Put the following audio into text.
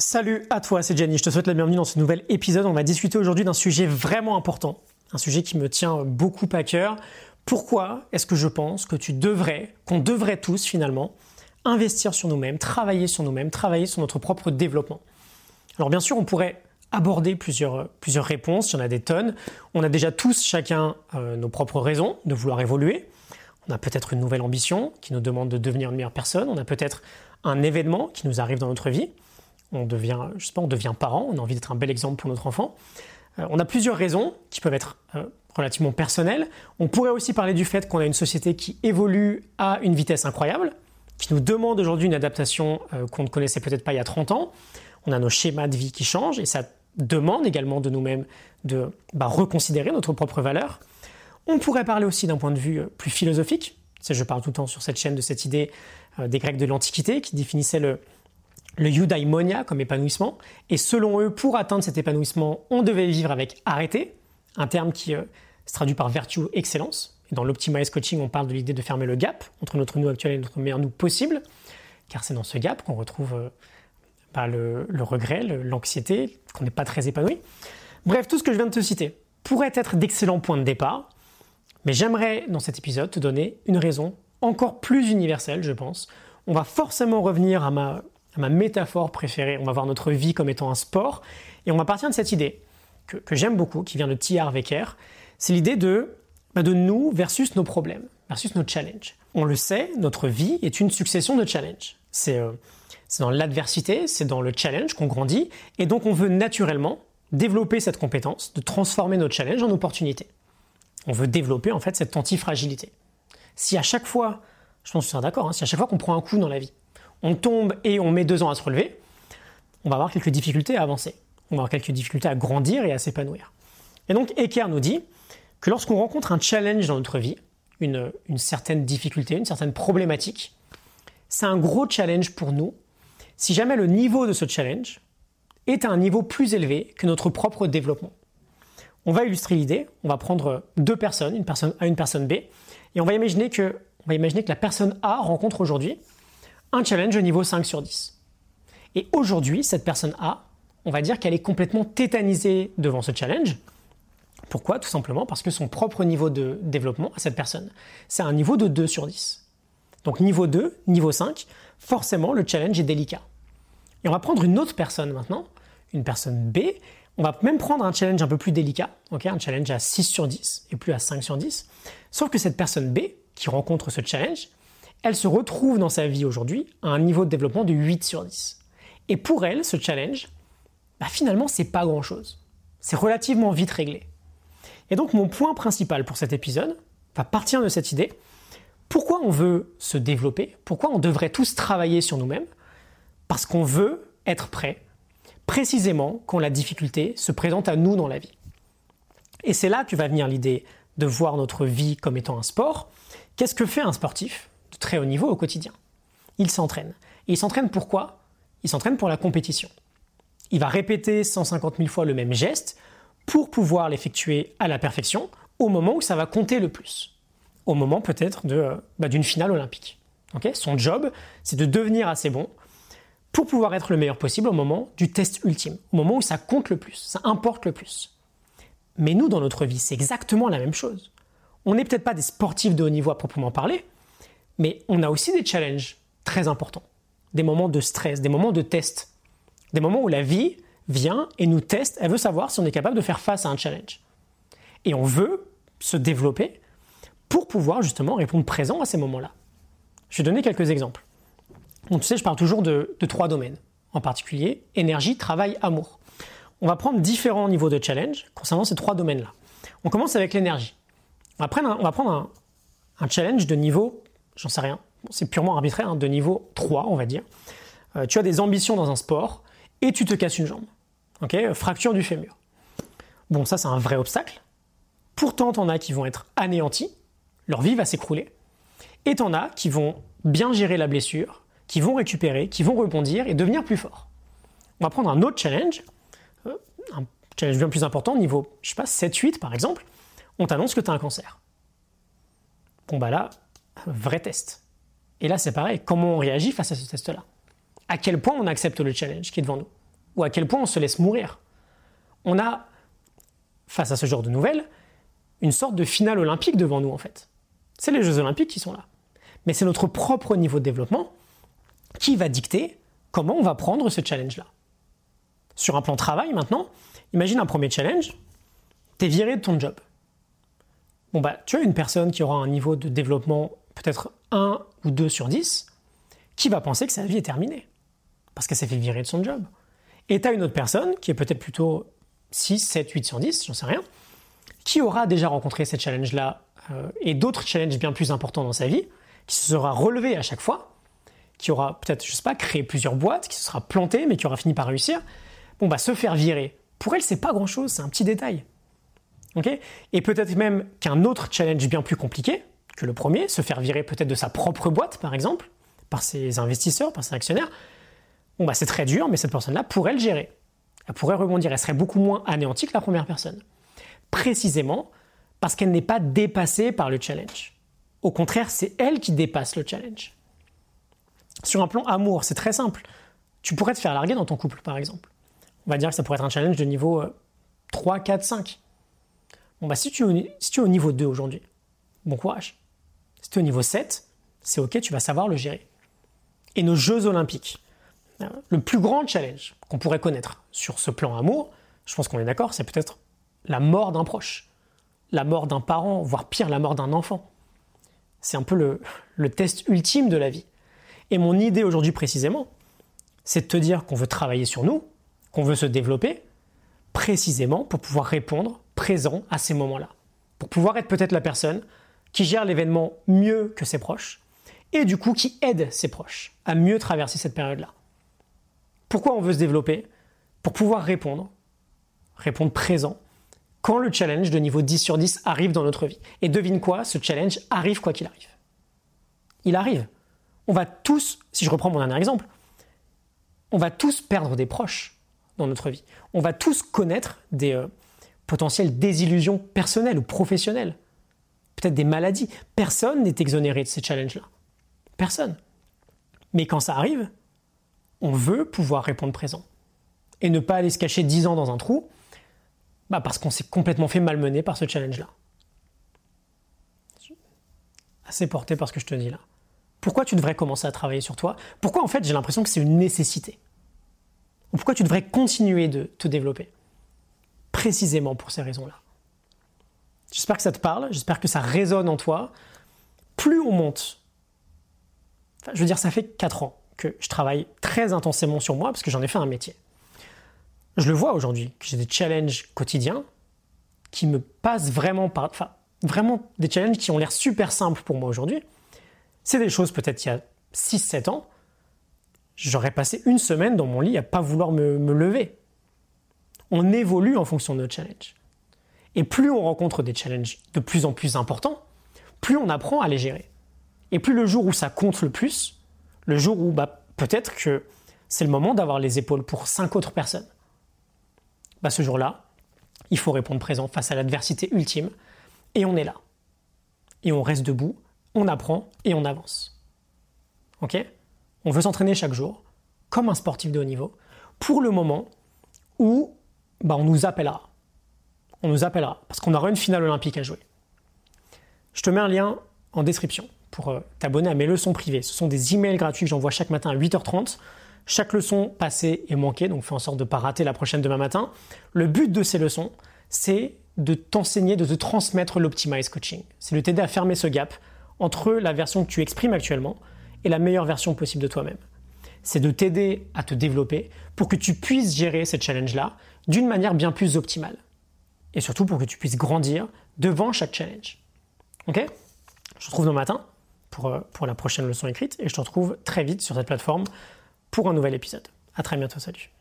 Salut à toi, c'est Jenny, je te souhaite la bienvenue dans ce nouvel épisode. On va discuter aujourd'hui d'un sujet vraiment important, un sujet qui me tient beaucoup à cœur. Pourquoi est-ce que je pense que tu devrais, qu'on devrait tous finalement, investir sur nous-mêmes, travailler sur nous-mêmes, travailler sur notre propre développement? Alors bien sûr, on pourrait aborder plusieurs, plusieurs réponses, il y en a des tonnes. On a déjà tous chacun euh, nos propres raisons de vouloir évoluer. On a peut-être une nouvelle ambition qui nous demande de devenir une meilleure personne. On a peut-être un événement qui nous arrive dans notre vie. On devient, je sais pas, on devient parent. On a envie d'être un bel exemple pour notre enfant. Euh, on a plusieurs raisons qui peuvent être euh, relativement personnelles. On pourrait aussi parler du fait qu'on a une société qui évolue à une vitesse incroyable, qui nous demande aujourd'hui une adaptation qu'on ne connaissait peut-être pas il y a 30 ans. On a nos schémas de vie qui changent et ça demande également de nous-mêmes de bah, reconsidérer notre propre valeur. On pourrait parler aussi d'un point de vue euh, plus philosophique. Je parle tout le temps sur cette chaîne de cette idée euh, des Grecs de l'Antiquité qui définissait le, le eudaimonia comme épanouissement. Et selon eux, pour atteindre cet épanouissement, on devait vivre avec arrêter, un terme qui euh, se traduit par vertu excellence. Et dans l'Optimize Coaching, on parle de l'idée de fermer le gap entre notre nous actuel et notre meilleur nous possible, car c'est dans ce gap qu'on retrouve le, regret, l'anxiété, qu'on n'est pas très épanoui. Bref, tout ce que je viens de te citer pourrait être d'excellents points de départ, mais j'aimerais dans cet épisode te donner une raison encore plus universelle, je pense. On va forcément revenir à ma, métaphore préférée, on va voir notre vie comme étant un sport, et on va partir de cette idée que, j'aime beaucoup, qui vient de T. Harv c'est l'idée de, bah, de nous versus nos problèmes, versus nos challenges. On le sait, notre vie est une succession de challenges. C'est euh, c'est dans l'adversité, c'est dans le challenge qu'on grandit, et donc on veut naturellement développer cette compétence de transformer notre challenge en opportunité. On veut développer en fait cette antifragilité. Si à chaque fois, je pense que c'est d'accord, hein, si à chaque fois qu'on prend un coup dans la vie, on tombe et on met deux ans à se relever, on va avoir quelques difficultés à avancer. On va avoir quelques difficultés à grandir et à s'épanouir. Et donc Eker nous dit que lorsqu'on rencontre un challenge dans notre vie, une, certaine difficulté, une certaine problématique, c'est un gros challenge pour nous si jamais le niveau de ce challenge est à un niveau plus élevé que notre propre développement. On va illustrer l'idée, on va prendre deux personnes, une personne A et une personne B, et on va imaginer que la personne A rencontre aujourd'hui un challenge au niveau 5 sur 10. Et aujourd'hui, cette personne A, on va dire qu'elle est complètement tétanisée devant ce challenge. Pourquoi? Tout simplement parce que son propre niveau de développement à cette personne, c'est un niveau de 2 sur 10. Donc niveau 2, niveau 5, forcément le challenge est délicat. Et on va prendre une autre personne maintenant, une personne B. On va même prendre un challenge un peu plus délicat, un challenge à 6 sur 10 et plus à 5 sur 10. Sauf que cette personne B, qui rencontre ce challenge, elle se retrouve dans sa vie aujourd'hui à un niveau de développement de 8 sur 10. Et pour elle, ce challenge, bah finalement, c'est pas grand chose. C'est relativement vite réglé. Et donc, mon point principal pour cet épisode va partir de cette idée pourquoi on veut se développer? Pourquoi on devrait tous travailler sur nous-mêmes? Parce qu'on veut être prêt, précisément quand la difficulté se présente à nous dans la vie. Et c'est là que va venir l'idée de voir notre vie comme étant un sport. Qu'est-ce que fait un sportif? Très haut niveau au quotidien Il s'entraîne. Et il s'entraîne pourquoi Il s'entraîne pour la compétition. Il va répéter 150 000 fois le même geste pour pouvoir l'effectuer à la perfection au moment où ça va compter le plus au moment peut-être bah, d'une finale olympique. Son job, c'est de devenir assez bon pour pouvoir être le meilleur possible au moment du test ultime, au moment où ça compte le plus, ça importe le plus. Mais nous, dans notre vie, c'est exactement la même chose. On n'est peut-être pas des sportifs de haut niveau à proprement parler, mais on a aussi des challenges très importants, des moments de stress, des moments de test, des moments où la vie vient et nous teste, elle veut savoir si on est capable de faire face à un challenge. Et on veut se développer pour pouvoir justement répondre présent à ces moments-là. Je vais donner quelques exemples. tu sais, je parle toujours de, trois domaines, en particulier énergie, travail, amour. On va prendre différents niveaux de challenge concernant ces trois domaines-là. On commence avec l'énergie. On va prendre, on va prendre un, challenge de niveau, j'en sais rien, c'est purement arbitraire, hein, de niveau 3, on va dire. Euh, tu as des ambitions dans un sport et tu te casses une jambe. ok Fracture du fémur. Bon, ça c'est un vrai obstacle. Pourtant, en as qui vont être anéantis leur vie va s'écrouler. Et t'en as qui vont bien gérer la blessure, qui vont récupérer, qui vont rebondir et devenir plus forts. On va prendre un autre challenge, euh, un challenge bien plus important, niveau, je sais pas, 7-8 par exemple. On t'annonce que tu as un cancer. Bon bah là, vrai test. Et là c'est pareil, comment on réagit face à ce test-là? À quel point on accepte le challenge qui est devant nous? Ou à quel point on se laisse mourir? On a, face à ce genre de nouvelles, une sorte de finale olympique devant nous en fait. C'est les Jeux olympiques qui sont là. Mais c'est notre propre niveau de développement qui va dicter comment on va prendre ce challenge-là. Sur un plan travail maintenant, imagine un premier challenge, tu es viré de ton job. Bon bah tu as une personne qui aura un niveau de développement peut-être 1 ou 2 sur 10, qui va penser que sa vie est terminée. Parce qu'elle s'est fait virer de son job. Et tu as une autre personne qui est peut-être plutôt 6, 7, 8 sur 10, j'en sais rien, qui aura déjà rencontré ces challenges-là euh, et d'autres challenges bien plus importants dans sa vie, qui se sera relevé à chaque fois, qui aura peut-être, je sais pas, créé plusieurs boîtes, qui se sera planté, mais qui aura fini par réussir, bon bah se faire virer, pour elle c'est pas grand-chose, c'est un petit détail. et peut-être même qu'un autre challenge bien plus compliqué que le premier, se faire virer peut-être de sa propre boîte par exemple, par ses investisseurs, par ses actionnaires, bon bah c'est très dur, mais cette personne-là pourrait le gérer. Elle pourrait rebondir, elle serait beaucoup moins anéantie que la première personne. Précisément parce qu'elle n'est pas dépassée par le challenge. Au contraire, c'est elle qui dépasse le challenge. Sur un plan amour, c'est très simple. Tu pourrais te faire larguer dans ton couple, par exemple. On va dire que ça pourrait être un challenge de niveau 3, 4, 5. Bon, bah, si tu, si tu es au niveau 2 aujourd'hui, bon courage. Si tu es au niveau 7, c'est ok, tu vas savoir le gérer. Et nos Jeux olympiques, euh, le plus grand challenge qu'on pourrait connaître sur ce plan amour, je pense qu'on est d'accord, c'est peut-être la mort d'un proche, la mort d'un parent, voire pire, la mort d'un enfant. C'est un peu le, le test ultime de la vie. Et mon idée aujourd'hui précisément, c'est de te dire qu'on veut travailler sur nous, qu'on veut se développer, précisément pour pouvoir répondre présent à ces moments-là. Pour pouvoir être peut-être la personne qui gère l'événement mieux que ses proches, et du coup qui aide ses proches à mieux traverser cette période-là. Pourquoi on veut se développer? Pour pouvoir répondre, répondre présent, quand le challenge de niveau 10 sur 10 arrive dans notre vie. Et devine quoi, ce challenge arrive quoi qu'il arrive. Il arrive. On va tous, si je reprends mon dernier exemple, on va tous perdre des proches dans notre vie. On va tous connaître des euh, potentielles désillusions personnelles ou professionnelles. Peut-être des maladies. Personne n'est exonéré de ces challenges-là. Personne. Mais quand ça arrive, on veut pouvoir répondre présent. Et ne pas aller se cacher 10 ans dans un trou, bah parce qu'on s'est complètement fait malmener par ce challenge-là. Assez porté par ce que je te dis là. Pourquoi tu devrais commencer à travailler sur toi? Pourquoi en fait j'ai l'impression que c'est une nécessité? Ou pourquoi tu devrais continuer de te développer? Précisément pour ces raisons-là. J'espère que ça te parle, j'espère que ça résonne en toi. Plus on monte, enfin, je veux dire, ça fait 4 ans que je travaille très intensément sur moi parce que j'en ai fait un métier. Je le vois aujourd'hui, que j'ai des challenges quotidiens qui me passent vraiment par. Enfin, vraiment des challenges qui ont l'air super simples pour moi aujourd'hui. C'est des choses peut-être il y a 6-7 ans, j'aurais passé une semaine dans mon lit à pas vouloir me lever. On évolue en fonction de nos challenges. Et plus on rencontre des challenges de plus en plus importants, plus on apprend à les gérer. Et plus le jour où ça compte le plus, le jour où bah, peut-être que c'est le moment d'avoir les épaules pour cinq autres personnes, bah, ce jour-là, il faut répondre présent face à l'adversité ultime, et on est là. Et on reste debout, on apprend et on avance. On veut s'entraîner chaque jour, comme un sportif de haut niveau, pour le moment où bah, on nous appellera. On nous appellera, parce qu'on aura une finale olympique à jouer. Je te mets un lien en description pour euh, t'abonner à mes leçons privées. Ce sont des emails gratuits que j'envoie chaque matin à 8h30. Chaque leçon passée est manquée, donc fais en sorte de ne pas rater la prochaine demain matin. Le but de ces leçons, c'est de t'enseigner, de te transmettre l'Optimize Coaching. C'est de t'aider à fermer ce gap entre la version que tu exprimes actuellement et la meilleure version possible de toi-même. C'est de t'aider à te développer pour que tu puisses gérer cette challenge-là d'une manière bien plus optimale. Et surtout pour que tu puisses grandir devant chaque challenge. Ok? Je te retrouve demain matin pour, euh, pour la prochaine leçon écrite et je te retrouve très vite sur cette plateforme pour un nouvel épisode. À très bientôt, salut